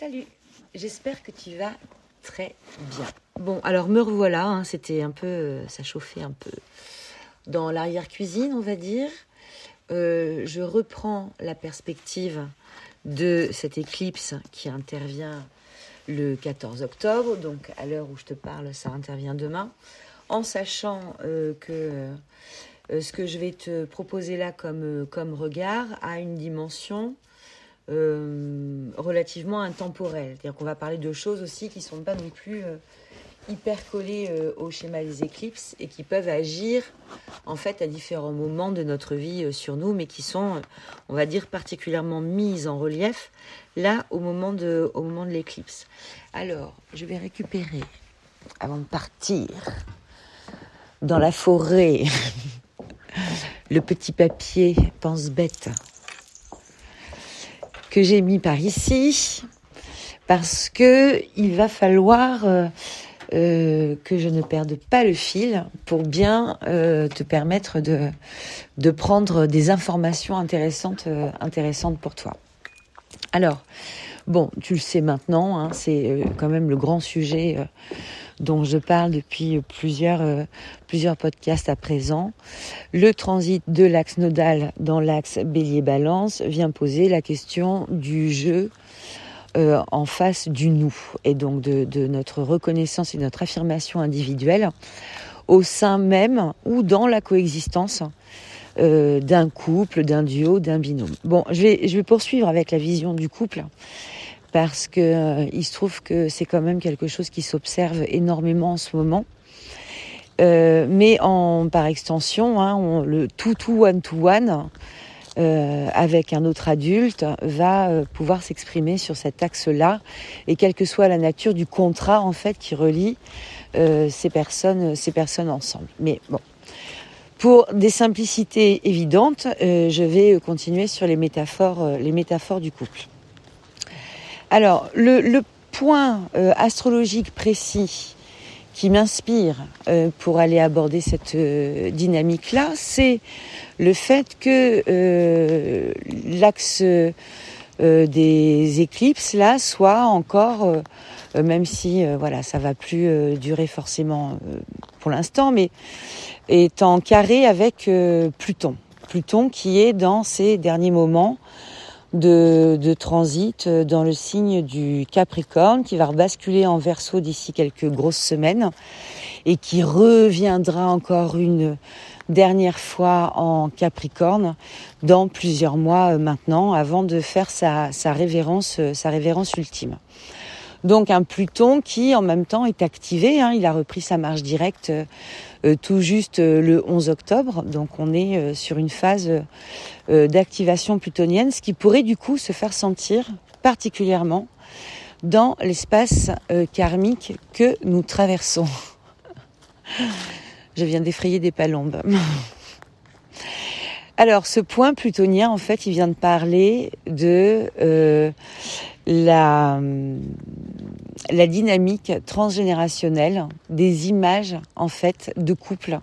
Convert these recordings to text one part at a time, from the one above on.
Salut, j'espère que tu vas très bien. Bon, alors me revoilà, hein, c'était un peu, euh, ça chauffait un peu dans l'arrière-cuisine, on va dire. Euh, je reprends la perspective de cette éclipse qui intervient le 14 octobre, donc à l'heure où je te parle, ça intervient demain, en sachant euh, que ce que je vais te proposer là comme, comme regard a une dimension euh, relativement intemporel. C'est-à-dire qu'on va parler de choses aussi qui ne sont pas non plus euh, hyper collées euh, au schéma des éclipses et qui peuvent agir en fait à différents moments de notre vie sur nous, mais qui sont, on va dire, particulièrement mises en relief là au moment de, au moment de l'éclipse. Alors, je vais récupérer, avant de partir, dans la forêt, le petit papier pense-bête que j'ai mis par ici parce que il va falloir euh, euh, que je ne perde pas le fil pour bien euh, te permettre de, de prendre des informations intéressantes, intéressantes pour toi. Alors, bon, tu le sais maintenant, hein, c'est quand même le grand sujet dont je parle depuis plusieurs, euh, plusieurs podcasts à présent. Le transit de l'axe nodal dans l'axe bélier-balance vient poser la question du jeu euh, en face du nous et donc de, notre reconnaissance et notre affirmation individuelle au sein même ou dans la coexistence euh, d'un couple, d'un duo, d'un binôme. Bon, je vais poursuivre avec la vision du couple parce que euh, il se trouve que c'est quand même quelque chose qui s'observe énormément en ce moment. Euh, mais en, par extension, hein, on, le tout tout one to one euh, avec un autre adulte va euh, pouvoir s'exprimer sur cet axe-là, et quelle que soit la nature du contrat en fait qui relie euh, ces personnes, ces personnes ensemble. Mais bon, pour des simplicités évidentes, je vais continuer sur les métaphores, les métaphores du couple. Alors, le, point euh, astrologique précis qui m'inspire euh, pour aller aborder cette euh, dynamique-là, c'est le fait que l'axe des éclipses là soit encore, même si voilà ça va plus durer forcément pour l'instant, mais est en carré avec Pluton. Pluton qui est dans ces derniers moments de, transit dans le signe du Capricorne qui va rebasculer en verso d'ici quelques grosses semaines et qui reviendra encore une dernière fois en Capricorne dans plusieurs mois euh, maintenant avant de faire sa, sa révérence, euh, sa révérence ultime. Donc un Pluton qui en même temps est activé, hein, il a repris sa marche directe euh, tout juste euh, le 11 octobre, donc on est euh, sur une phase d'activation plutonienne, ce qui pourrait du coup se faire sentir particulièrement dans l'espace karmique que nous traversons. Je viens d'effrayer des palombes. Alors, ce point plutonien, en fait, il vient de parler de la, dynamique transgénérationnelle des images en fait de couples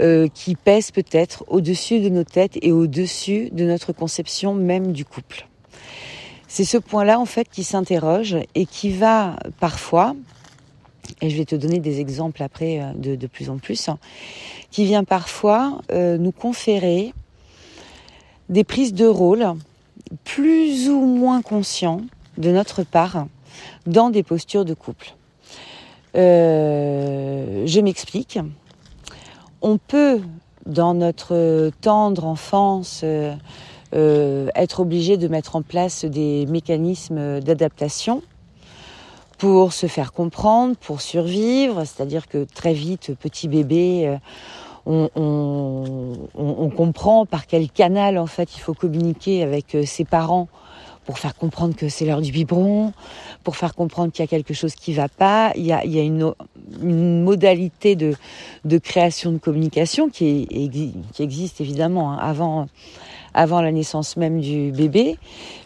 euh, qui pèsent peut-être au-dessus de nos têtes et au-dessus de notre conception même du couple. C'est ce point-là en fait qui s'interroge et qui va parfois, et je vais te donner des exemples après euh, de, de plus en plus, qui vient parfois euh, nous conférer des prises de rôle plus ou moins conscients de notre part dans des postures de couple. Euh, je m'explique. On peut, dans notre tendre enfance, euh, euh, être obligé de mettre en place des mécanismes d'adaptation pour se faire comprendre, pour survivre. C'est-à-dire que très vite, petit bébé, on, on, on, comprend par quel canal en fait il faut communiquer avec ses parents pour faire comprendre que c'est l'heure du biberon, pour faire comprendre qu'il y a quelque chose qui va pas. Il y a, il y a une, une, modalité de, de création de communication qui, est, qui existe évidemment hein, avant, avant la naissance même du bébé,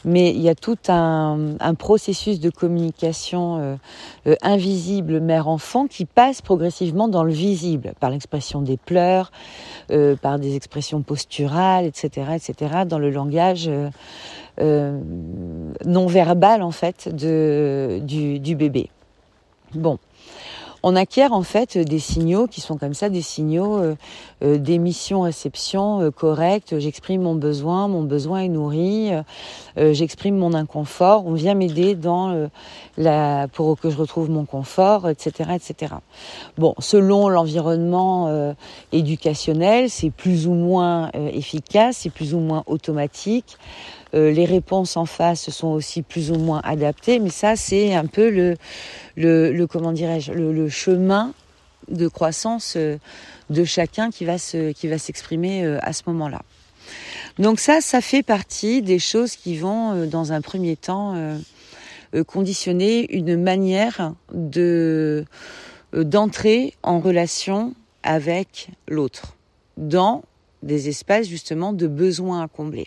mais il y a tout un, processus de communication euh, euh, invisible mère-enfant qui passe progressivement dans le visible, par l'expression des pleurs, euh, par des expressions posturales, etc., etc., dans le langage non verbal en fait de, du, du bébé. Bon, on acquiert en fait des signaux qui sont comme ça, des signaux euh, euh, d'émission-réception euh, correcte. J'exprime mon besoin, mon besoin est nourri, j'exprime mon inconfort. On vient m'aider dans pour que je retrouve mon confort, etc., etc. Bon, selon l'environnement éducationnel, c'est plus ou moins efficace, c'est plus ou moins automatique. Euh, les réponses en face sont aussi plus ou moins adaptées, mais ça c'est un peu le, le, comment dirais-je, le, chemin de croissance euh, de chacun qui va se, qui va s'exprimer euh, à ce moment-là. Donc ça, ça fait partie des choses qui vont, dans un premier temps, conditionner une manière de d'entrer en relation avec l'autre dans des espaces justement de besoins à combler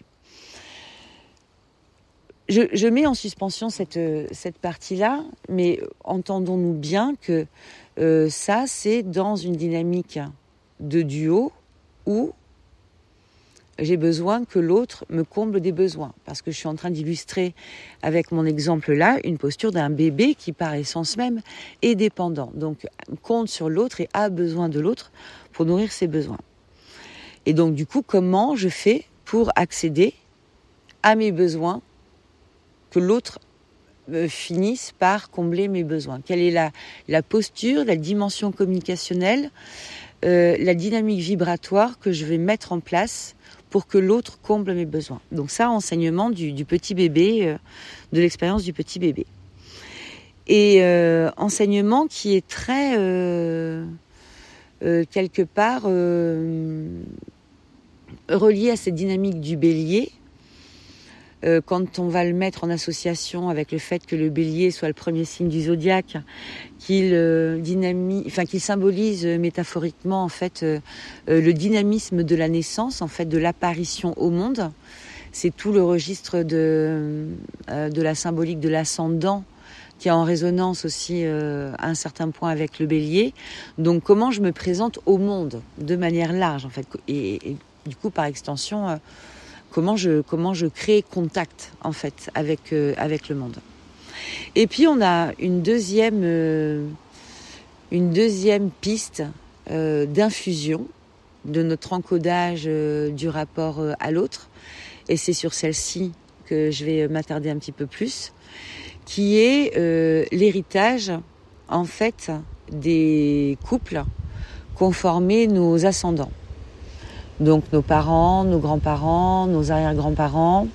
je, mets en suspension cette, cette partie-là, mais entendons-nous bien que euh, ça, c'est dans une dynamique de duo où j'ai besoin que l'autre me comble des besoins. Parce que je suis en train d'illustrer avec mon exemple là une posture d'un bébé qui par essence même est dépendant. Donc compte sur l'autre et a besoin de l'autre pour nourrir ses besoins. Et donc du coup, comment je fais pour accéder à mes besoins que l'autre euh, finisse par combler mes besoins. Quelle est la, posture, la dimension communicationnelle, euh, la dynamique vibratoire que je vais mettre en place pour que l'autre comble mes besoins. Donc ça, enseignement du, du petit bébé, euh, de l'expérience du petit bébé. Et enseignement qui est très, quelque part, relié à cette dynamique du bélier, euh, quand on va le mettre en association avec le fait que le bélier soit le premier signe du zodiaque, qu'il euh, enfin qu'il symbolise euh, métaphoriquement en fait le dynamisme de la naissance, en fait de l'apparition au monde. C'est tout le registre de de la symbolique de l'ascendant qui est en résonance aussi à un certain point avec le bélier. Donc comment je me présente au monde de manière large en fait et du coup par extension comment je, crée contact en fait avec, euh, avec le monde. Et puis on a une deuxième, euh, piste euh, d'infusion de notre encodage du rapport à l'autre. Et c'est sur celle-ci que je vais m'attarder un petit peu plus, qui est l'héritage en fait des couples conformés nos ascendants donc nos parents, nos grands-parents, nos arrière-grands-parents,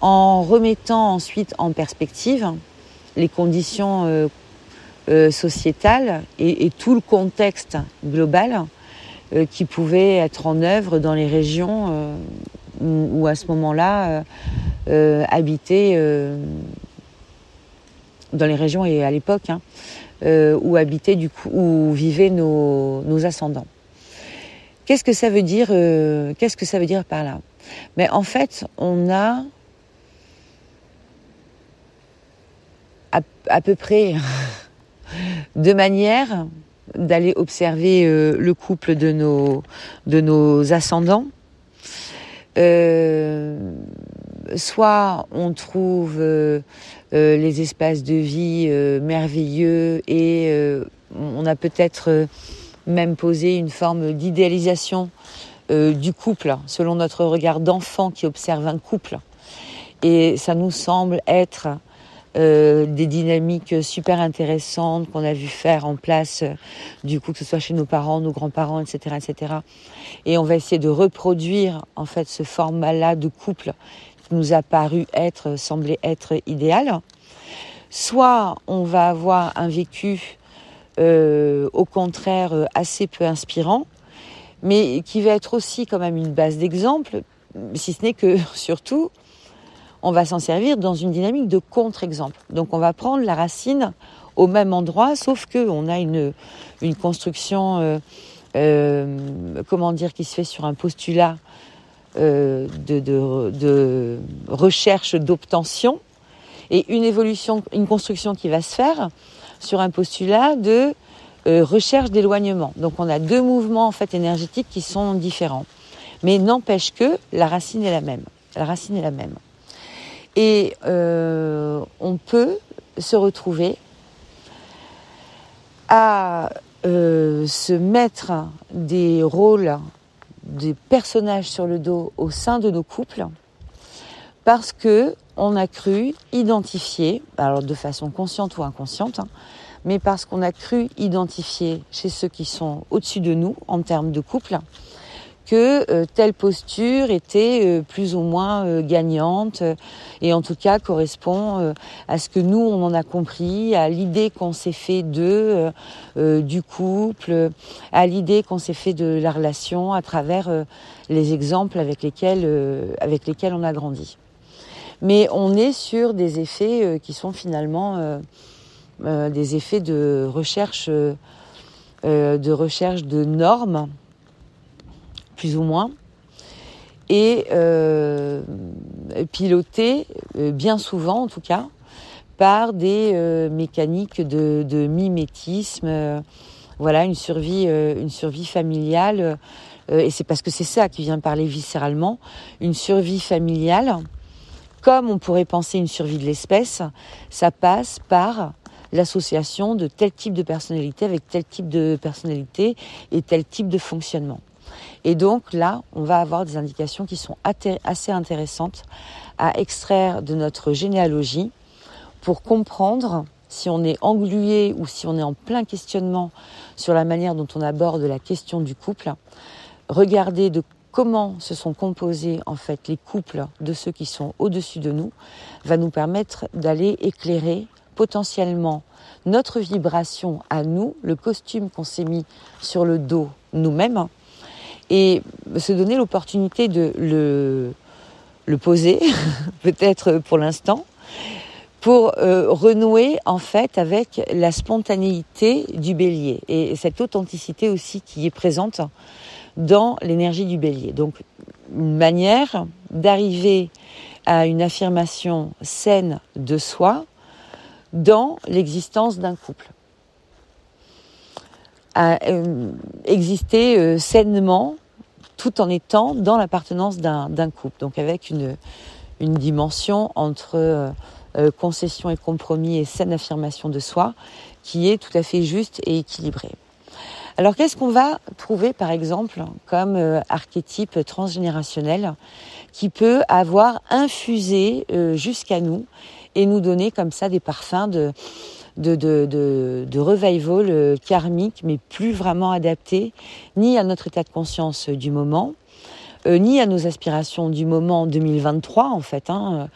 en remettant ensuite en perspective les conditions euh, euh, sociétales et, tout le contexte global euh, qui pouvait être en œuvre dans les régions où, à ce moment-là habitaient, dans les régions et à l'époque, hein, où habitaient du coup, où vivaient nos ascendants. Qu'est-ce que ça veut dire euh, Qu'est-ce que ça veut dire par là? Mais en fait, on a à, peu près deux manières d'aller observer euh, le couple de nos, de nos ascendants. Euh, soit on trouve les espaces de vie merveilleux et on a peut-être même poser une forme d'idéalisation euh, du couple, selon notre regard d'enfant qui observe un couple. Et ça nous semble être euh, des dynamiques super intéressantes qu'on a vu faire en place, euh, du coup que ce soit chez nos parents, nos grands-parents, etc., etc. Et on va essayer de reproduire en fait ce format-là de couple qui nous a paru être, semblait être idéal. Soit on va avoir un vécu euh, au contraire euh, assez peu inspirant, mais qui va être aussi quand même une base d'exemple, si ce n'est que surtout, on va s'en servir dans une dynamique de contre-exemple. Donc on va prendre la racine au même endroit, sauf que on a une, une construction, euh, comment dire, qui se fait sur un postulat de, de, recherche d'obtention et une évolution, une construction qui va se faire sur un postulat de recherche d'éloignement. Donc on a deux mouvements en fait énergétiques qui sont différents, mais n'empêche que la racine est la même. La racine est la même. Et on peut se retrouver à euh, se mettre des rôles, des personnages sur le dos au sein de nos couples, parce que on a cru identifier, alors de façon consciente ou inconsciente, hein, mais parce qu'on a cru identifier chez ceux qui sont au-dessus de nous en termes de couple, que euh, telle posture était euh, plus ou moins euh, gagnante et en tout cas correspond à ce que nous on en a compris, à l'idée qu'on s'est fait d'eux, du couple, à l'idée qu'on s'est fait de la relation à travers les exemples avec lesquels avec lesquels on a grandi. Mais on est sur des effets qui sont finalement des effets de recherche de recherche de normes plus ou moins, et euh, piloté, euh, bien souvent en tout cas, par des euh, mécaniques de, mimétisme, voilà, une survie, une survie familiale, et c'est parce que c'est ça qui vient parler viscéralement, une survie familiale, comme on pourrait penser une survie de l'espèce, ça passe par l'association de tel type de personnalité avec tel type de personnalité et tel type de fonctionnement. Et donc là, on va avoir des indications qui sont assez intéressantes à extraire de notre généalogie pour comprendre si on est englué ou si on est en plein questionnement sur la manière dont on aborde la question du couple, regarder de comment se sont composés en fait les couples de ceux qui sont au-dessus de nous va nous permettre d'aller éclairer potentiellement notre vibration à nous, le costume qu'on s'est mis sur le dos nous-mêmes, et se donner l'opportunité de le, poser, peut-être pour l'instant, pour euh, renouer en fait avec la spontanéité du bélier. Et cette authenticité aussi qui est présente dans l'énergie du bélier. Donc une manière d'arriver à une affirmation saine de soi dans l'existence d'un couple à euh, exister euh, sainement tout en étant dans l'appartenance d'un couple. Donc avec une, dimension entre euh, concession et compromis et saine affirmation de soi qui est tout à fait juste et équilibrée. Alors qu'est-ce qu'on va trouver par exemple comme archétype transgénérationnel qui peut avoir infusé jusqu'à nous et nous donner comme ça des parfums de, revival euh, karmique, mais plus vraiment adapté ni à notre état de conscience du moment, euh, ni à nos aspirations du moment 2023 en fait. Hein,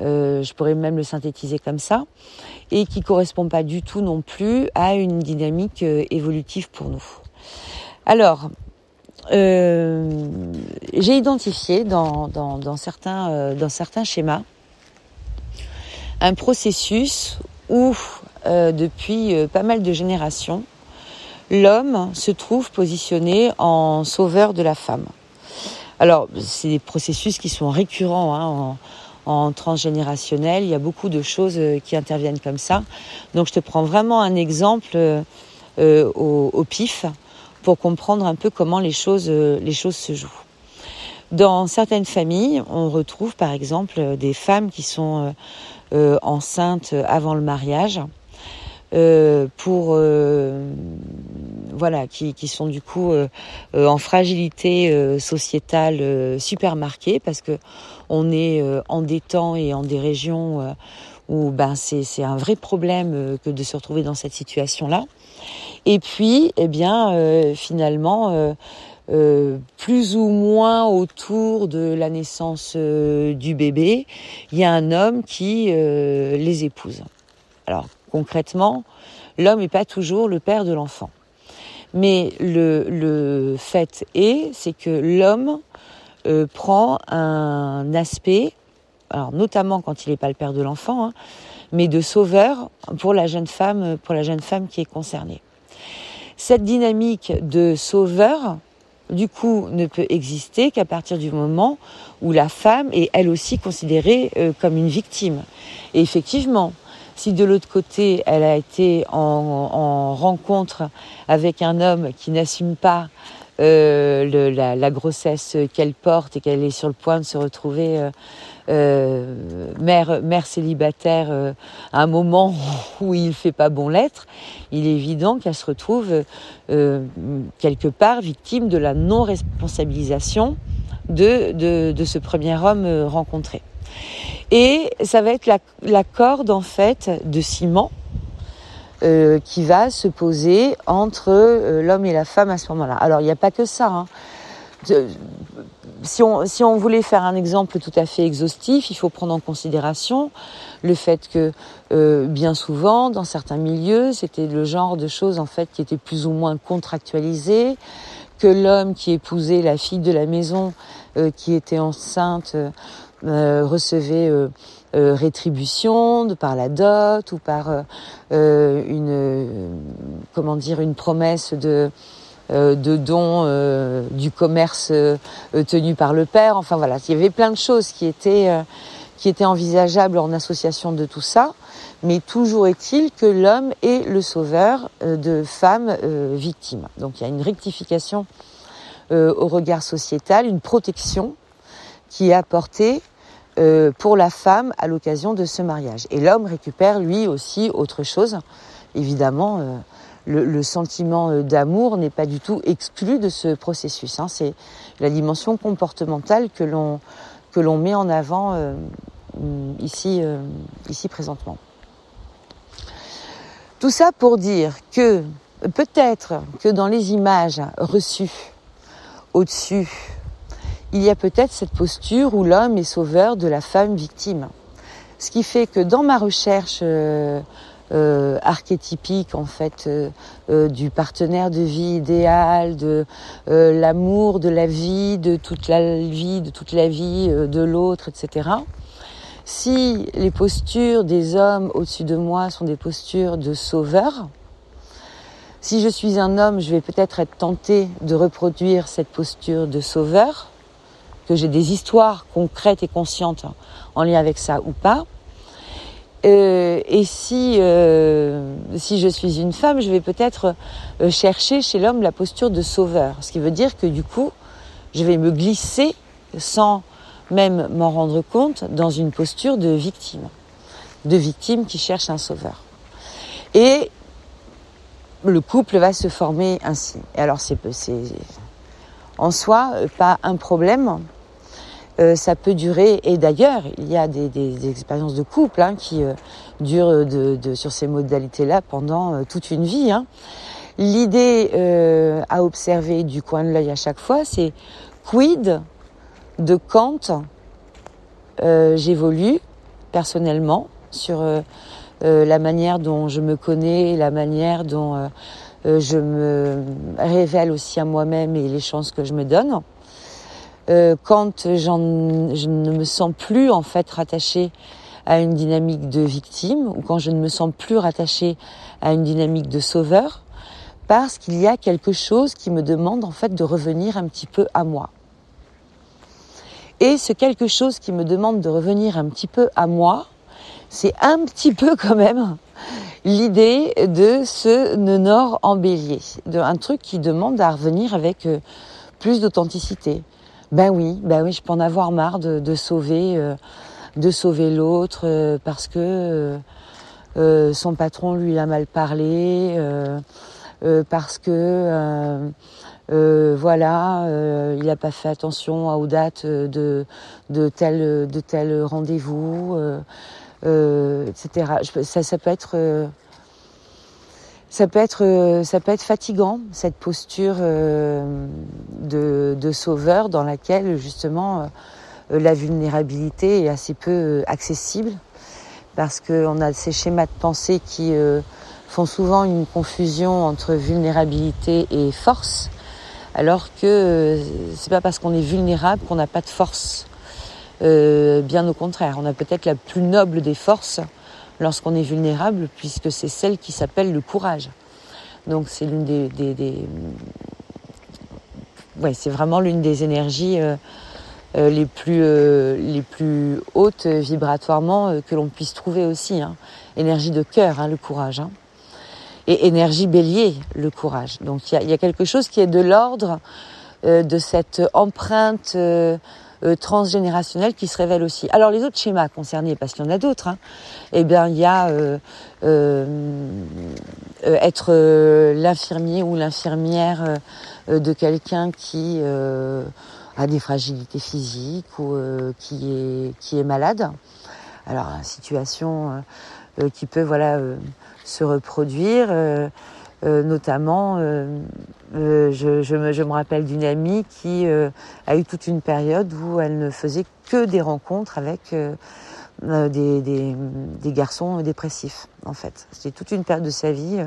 euh, je pourrais même le synthétiser comme ça, et qui correspond pas du tout non plus à une dynamique évolutive pour nous. Alors, j'ai identifié dans, certains, schémas un processus où euh, depuis euh, pas mal de générations, l'homme se trouve positionné en sauveur de la femme. Alors, c'est des processus qui sont récurrents hein, en, transgénérationnel. Il y a beaucoup de choses euh, qui interviennent comme ça. Donc, je te prends vraiment un exemple au, pif pour comprendre un peu comment les choses, les choses se jouent. Dans certaines familles, on retrouve par exemple des femmes qui sont enceintes avant le mariage euh, pour euh, voilà qui, sont du coup euh, en fragilité sociétale super marquée parce que on est en des temps et en des régions où ben c'est c'est un vrai problème que de se retrouver dans cette situation là et puis eh bien finalement plus ou moins autour de la naissance du bébé, il y a un homme qui les épouse. Alors concrètement, l'homme n'est pas toujours le père de l'enfant. Mais le, fait est, c'est que l'homme euh, prend un aspect, notamment quand il n'est pas le père de l'enfant, hein, mais de sauveur pour la jeune femme, pour la jeune femme qui est concernée. Cette dynamique de sauveur du coup, ne peut exister qu'à partir du moment où la femme est elle aussi considérée euh, comme une victime. Et effectivement, si de l'autre côté, elle a été en, rencontre avec un homme qui n'assume pas euh, la, grossesse qu'elle porte et qu'elle est sur le point de se retrouver euh, euh, mère, célibataire à un moment où il fait pas bon l'être, il est évident qu'elle se retrouve quelque part victime de la non-responsabilisation de, ce premier homme rencontré. Et ça va être la, corde en fait de ciment euh, qui va se poser entre euh, l'homme et la femme à ce moment-là. Alors il n'y a pas que ça. Hein. si, on, si on voulait faire un exemple tout à fait exhaustif, il faut prendre en considération le fait que euh, bien souvent, dans certains milieux, c'était le genre de choses en fait qui étaient plus ou moins contractualisées, que l'homme qui épousait la fille de la maison qui était enceinte euh, recevait euh, euh, rétribution de par la dot ou par une comment dire une promesse de de don du commerce tenu par le père. Enfin voilà, il y avait plein de choses qui étaient qui étaient envisageables en association de tout ça. Mais toujours est-il que l'homme est le sauveur de femmes victimes. Donc il y a une rectification au regard sociétal, une protection qui est apporté euh, pour la femme à l'occasion de ce mariage. Et l'homme récupère lui aussi autre chose. Évidemment, euh, le, sentiment euh, d'amour n'est pas du tout exclu de ce processus. Hein. C'est la dimension comportementale que l'on met en avant ici présentement. Tout ça pour dire que peut-être que dans les images reçues au-dessus il y a peut-être cette posture où l'homme est sauveur de la femme victime. Ce qui fait que dans ma recherche euh, euh, archétypique en fait euh, du partenaire de vie idéal, de l'amour de la vie, de toute la vie, de toute la vie de l'autre, etc. Si les postures des hommes au-dessus de moi sont des postures de sauveur, si je suis un homme, je vais peut-être être tenté de reproduire cette posture de sauveur que j'ai des histoires concrètes et conscientes en lien avec ça ou pas. Euh, et si euh, si je suis une femme, je vais peut-être euh, chercher chez l'homme la posture de sauveur, ce qui veut dire que du coup, je vais me glisser sans même m'en rendre compte dans une posture de victime, de victime qui cherche un sauveur. Et le couple va se former ainsi. Et alors c'est en soi pas un problème euh, ça peut durer. Et d'ailleurs, il y a des, des, expériences de couple hein, qui euh, durent de, de, sur ces modalités-là pendant euh, toute une vie. Hein. L'idée à observer du coin de l'œil à chaque fois, c'est quid de quand j'évolue personnellement sur la manière dont je me connais, la manière dont je me révèle aussi à moi-même et les chances que je me donne. Euh, quand je ne me sens plus en fait rattachée à une dynamique de victime ou quand je ne me sens plus rattachée à une dynamique de sauveur parce qu'il y a quelque chose qui me demande en fait de revenir un petit peu à moi. Et ce quelque chose qui me demande de revenir un petit peu à moi, c'est un petit peu quand même l'idée de ce nord en bélier, un truc qui demande à revenir avec euh, plus d'authenticité, ben oui, ben oui, je peux en avoir marre de, sauver, euh, de sauver l'autre euh, parce que euh, son patron lui a mal parlé, parce que voilà, il n'a pas fait attention aux dates de, de tel, de rendez-vous, etc. Ça, peut être ça peut être, ça peut être fatigant cette posture euh, de, sauveur dans laquelle justement euh, la vulnérabilité est assez peu accessible parce qu'on a ces schémas de pensée qui font souvent une confusion entre vulnérabilité et force, alors que c'est pas parce qu'on est vulnérable qu'on n'a pas de force. bien au contraire, on a peut-être la plus noble des forces lorsqu'on est vulnérable, puisque c'est celle qui s'appelle le courage. Donc c'est l'une des, ouais, c'est vraiment l'une des énergies les plus les plus hautes vibratoirement que l'on puisse trouver aussi. Hein. Énergie de cœur, hein, le courage. Hein. Et énergie bélier, le courage. Donc il y a, quelque chose qui est de l'ordre de cette empreinte euh, transgénérationnel qui se révèle aussi. Alors les autres schémas concernés, parce qu'il y en a d'autres, hein, eh bien il y a euh, euh, être l'infirmier ou l'infirmière de quelqu'un qui a des fragilités physiques ou qui est qui est malade. Alors situation qui peut voilà se reproduire. Notamment, je, je, me, je, me, rappelle d'une amie qui a eu toute une période où elle ne faisait que des rencontres avec euh, euh, des, des, garçons dépressifs, en fait. C'était toute une période de sa vie. Euh,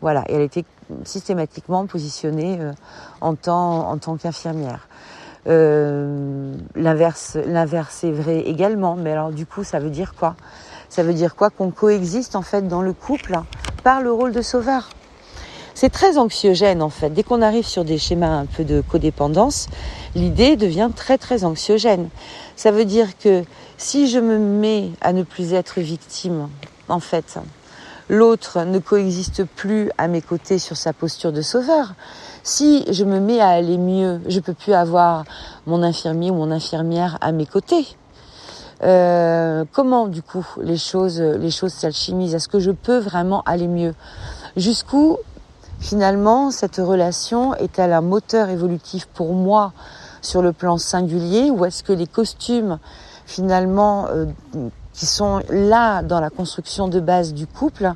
voilà, et elle était systématiquement positionnée en tant, en tant qu'infirmière. Euh, l'inverse, l'inverse est vrai également, mais alors du coup, ça veut dire quoi? Ça veut dire quoi? Qu'on coexiste en fait dans le couple par le rôle de sauveur. C'est très anxiogène en fait. Dès qu'on arrive sur des schémas un peu de codépendance, l'idée devient très très anxiogène. Ça veut dire que si je me mets à ne plus être victime, en fait, l'autre ne coexiste plus à mes côtés sur sa posture de sauveur. Si je me mets à aller mieux, je peux plus avoir mon infirmier ou mon infirmière à mes côtés. Euh, comment du coup les choses les choses s'alchimisent? Est-ce que je peux vraiment aller mieux? Jusqu'où Finalement, cette relation est-elle un moteur évolutif pour moi sur le plan singulier ou est-ce que les costumes finalement euh, qui sont là dans la construction de base du couple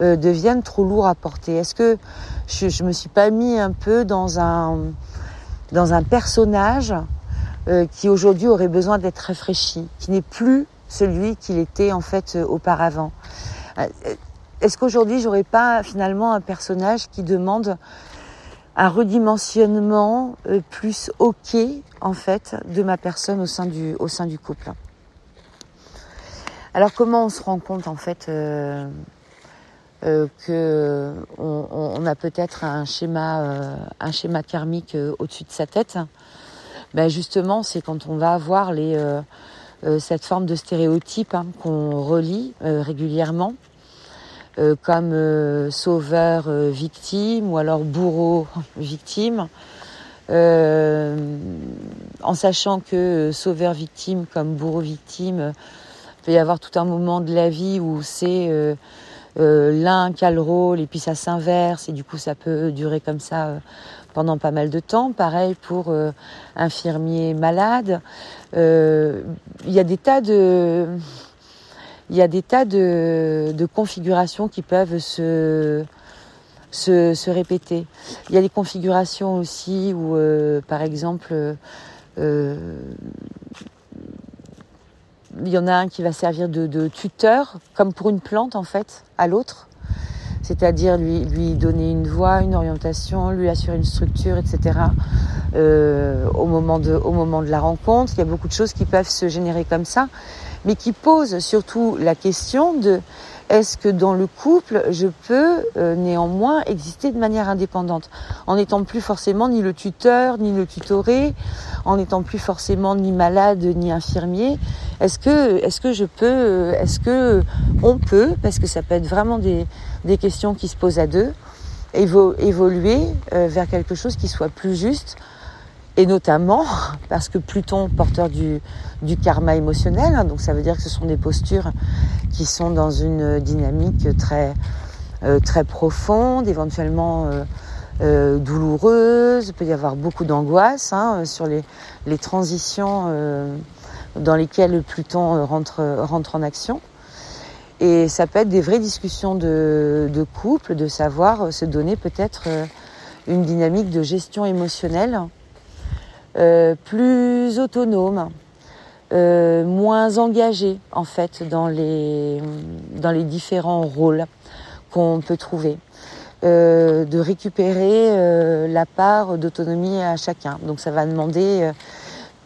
euh, deviennent trop lourds à porter? Est-ce que je, me suis pas mis un peu dans un dans un personnage euh, qui aujourd'hui aurait besoin d'être réfléchi, qui n'est plus celui qu'il était en fait auparavant? Est-ce qu'aujourd'hui j'aurais pas finalement un personnage qui demande un redimensionnement euh, plus ok en fait de ma personne au sein du au sein du couple? Alors comment on se rend compte en fait euh, euh, que on, a peut-être un schéma un schéma karmique au-dessus de sa tête? Ben justement c'est quand on va avoir les cette forme de stéréotype hein, qu'on relie régulièrement euh, comme euh, sauveur euh, victime ou alors bourreau victime. en sachant que sauveur victime comme bourreau victime, il peut y avoir tout un moment de la vie où c'est l'un qui a le rôle et puis ça s'inverse et du coup ça peut durer comme ça pendant pas mal de temps. Pareil pour infirmier malade. Il y a des tas de il y a des tas de, configurations qui peuvent se, se, répéter. Il y a des configurations aussi où, euh, par exemple, euh, il y en a un qui va servir de, tuteur, comme pour une plante en fait, à l'autre. C'est-à-dire lui, lui donner une voie, une orientation, lui assurer une structure, etc. Euh, au, moment de, au moment de la rencontre. Il y a beaucoup de choses qui peuvent se générer comme ça mais qui pose surtout la question de est-ce que dans le couple, je peux euh, néanmoins exister de manière indépendante, en n'étant plus forcément ni le tuteur, ni le tutoré, en n'étant plus forcément ni malade, ni infirmier. Est-ce que, est-ce que je peux, euh, est-ce que on peut, parce que ça peut être vraiment des, des questions qui se posent à deux, évoluer euh, vers quelque chose qui soit plus juste et notamment parce que Pluton, porteur du, du karma émotionnel, hein, donc ça veut dire que ce sont des postures qui sont dans une dynamique très, euh, très profonde, éventuellement euh, euh, douloureuse, il peut y avoir beaucoup d'angoisse hein, sur les, les transitions dans lesquelles Pluton rentre, rentre en action. Et ça peut être des vraies discussions de, couple, de savoir se donner peut-être une dynamique de gestion émotionnelle plus autonome, euh, moins engagé en fait dans les, dans les différents rôles qu'on peut trouver. Euh, de récupérer la part d'autonomie à chacun. Donc ça va demander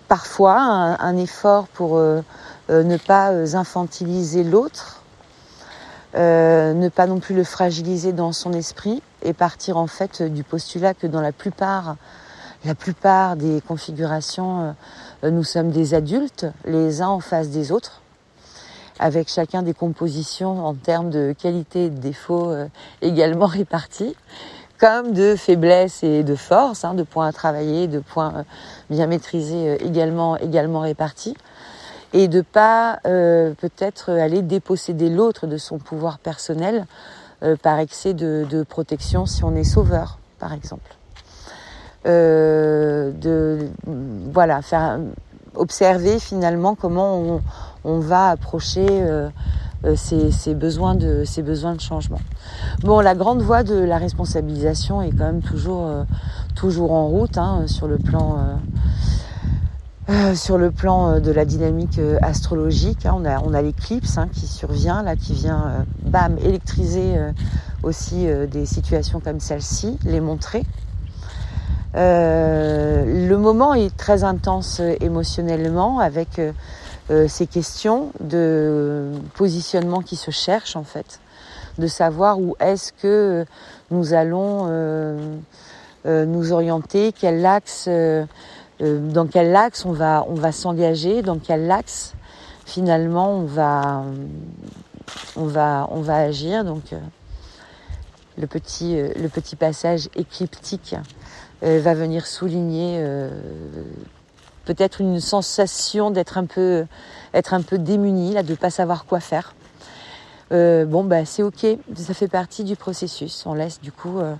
parfois un, effort pour ne pas infantiliser l'autre, ne pas non plus le fragiliser dans son esprit et partir en fait du postulat que dans la plupart la plupart des configurations, nous sommes des adultes, les uns en face des autres avec chacun des compositions en termes de qualité et de défauts également répartis comme de faiblesse et de force, hein, de points à travailler, de points euh, bien maîtrisés euh, également, également répartis, et de pas euh, peut-être aller déposséder l'autre de son pouvoir personnel par excès de, protection si on est sauveur, par exemple. De voilà, faire observer finalement comment on, on va approcher euh, ces, besoins de, ces besoins de changement. Bon, la grande voie de la responsabilisation est quand même toujours, euh, toujours en route hein, sur le plan, euh, sur le plan de la dynamique astrologique. Hein. on a, on a l'éclipse hein, qui survient, là, qui vient, bam, électriser aussi des situations comme celle-ci, les montrer. Le moment est très intense émotionnellement avec euh, ces questions de positionnement qui se cherchent en fait, de savoir où est-ce que nous allons euh, euh, nous orienter, quel axe, dans quel axe on va, on va s'engager, dans quel axe finalement on va, on va, on va agir. Donc le petit, le petit passage écliptique va venir souligner peut-être une sensation d'être un peu, être un peu là, de pas savoir quoi faire. Euh, bon, bah, c'est ok, ça fait partie du processus. On laisse du coup euh,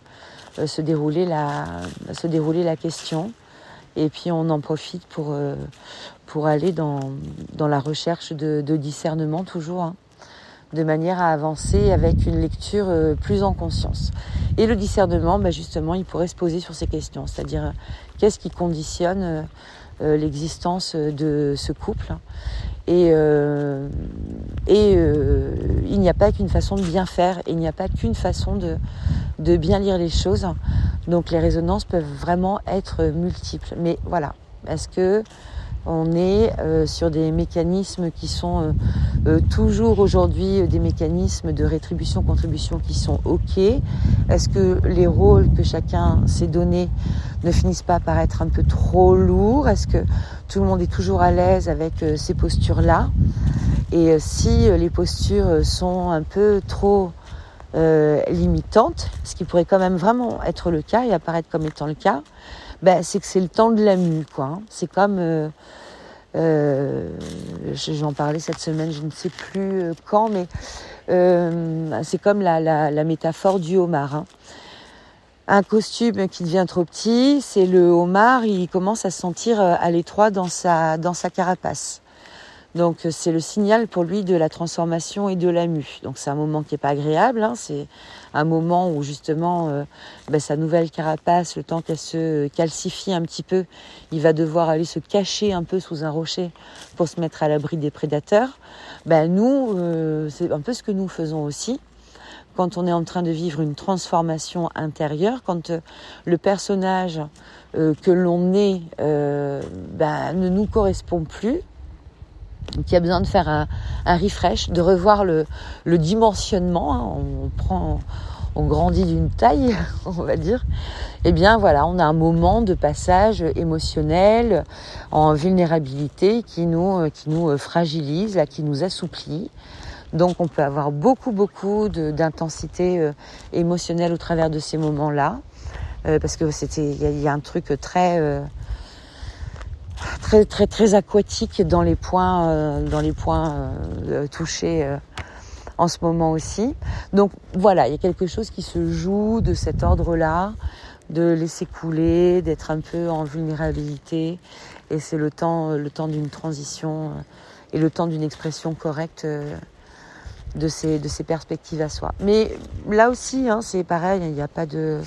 euh, se dérouler la, se dérouler la question, et puis on en profite pour pour aller dans dans la recherche de, discernement toujours. Hein, de manière à avancer avec une lecture plus en conscience. Et le discernement, bah justement, il pourrait se poser sur ces questions, c'est-à-dire qu'est-ce qui conditionne euh, l'existence de ce couple? Et, euh, et euh, il n'y a pas qu'une façon de bien faire, il n'y a pas qu'une façon de, de bien lire les choses. Donc les résonances peuvent vraiment être multiples. Mais voilà, est-ce que on est euh, sur des mécanismes qui sont euh, euh, toujours aujourd'hui des mécanismes de rétribution-contribution qui sont OK. Est-ce que les rôles que chacun s'est donnés ne finissent pas par être un peu trop lourds? Est-ce que tout le monde est toujours à l'aise avec ces postures-là? Et si les postures sont un peu trop limitantes, ce qui pourrait quand même vraiment être le cas et apparaître comme étant le cas, ben, c'est que c'est le temps de la mue, quoi. Hein. C'est comme, euh, euh, j'en parlais cette semaine, je ne sais plus euh, quand, mais c'est comme la, la, métaphore du homard. Hein. Un costume qui devient trop petit, c'est le homard, il commence à se sentir à l'étroit dans sa, dans sa carapace. Donc c'est le signal pour lui de la transformation et de la mue. Donc c'est un moment qui est pas agréable. Hein. c'est un moment où justement euh, ben, sa nouvelle carapace, le temps qu'elle se calcifie un petit peu, il va devoir aller se cacher un peu sous un rocher pour se mettre à l'abri des prédateurs. Ben nous, euh, c'est un peu ce que nous faisons aussi quand on est en train de vivre une transformation intérieure, quand euh, le personnage que l'on est ben, ne nous correspond plus, qui a besoin de faire un, refresh, de revoir le, dimensionnement. Hein. On, prend, on grandit d'une taille, on va dire. Eh bien voilà, on a un moment de passage émotionnel en vulnérabilité qui nous, qui nous fragilise, là, qui nous assouplit. Donc on peut avoir beaucoup, beaucoup d'intensité euh, émotionnelle au travers de ces moments-là. Euh, parce que c'était, il y, a un truc très euh, très très très aquatique dans les points euh, dans les points euh, touchés euh, en ce moment aussi. Donc voilà, il y a quelque chose qui se joue de cet ordre-là, de laisser couler, d'être un peu en vulnérabilité, et c'est le temps le temps d'une transition et le temps d'une expression correcte de ces de perspectives à soi. Mais là aussi, hein, c'est pareil, il n'y a pas de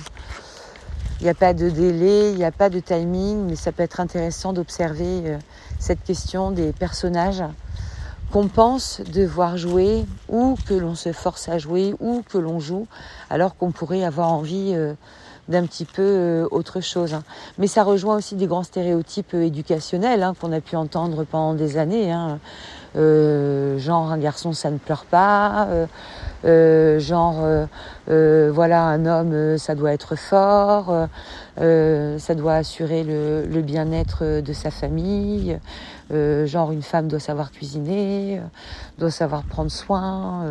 il n'y a pas de délai, il n'y a pas de timing, mais ça peut être intéressant d'observer euh, cette question des personnages qu'on pense devoir jouer ou que l'on se force à jouer ou que l'on joue alors qu'on pourrait avoir envie euh, d'un petit peu euh, autre chose. Hein. Mais ça rejoint aussi des grands stéréotypes éducationnels hein, qu'on a pu entendre pendant des années. Hein. genre un garçon ça ne pleure pas, genre voilà un homme ça doit être fort, ça doit assurer le, bien-être de sa famille, genre une femme doit savoir cuisiner, doit savoir prendre soin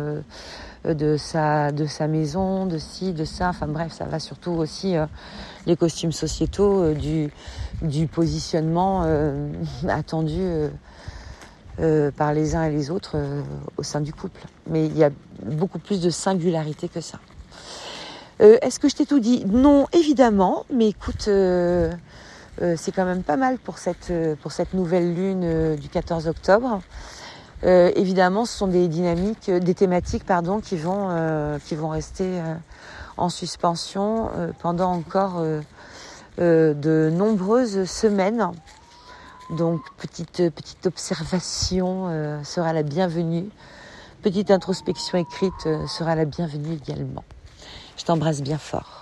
de sa de sa maison, de ci, de ça. Enfin bref, ça va surtout aussi les costumes sociétaux du du positionnement attendu euh, par les uns et les autres euh, au sein du couple. Mais il y a beaucoup plus de singularité que ça. Euh, est-ce que je t'ai tout dit? Non, évidemment, mais écoute, c'est quand même pas mal pour cette, pour cette nouvelle lune du 14 octobre. évidemment, ce sont des dynamiques, des thématiques pardon, qui, vont, qui vont rester en suspension pendant encore de nombreuses semaines. Donc petite, petite observation euh, sera la bienvenue. Petite introspection écrite euh, sera la bienvenue également. Je t'embrasse bien fort.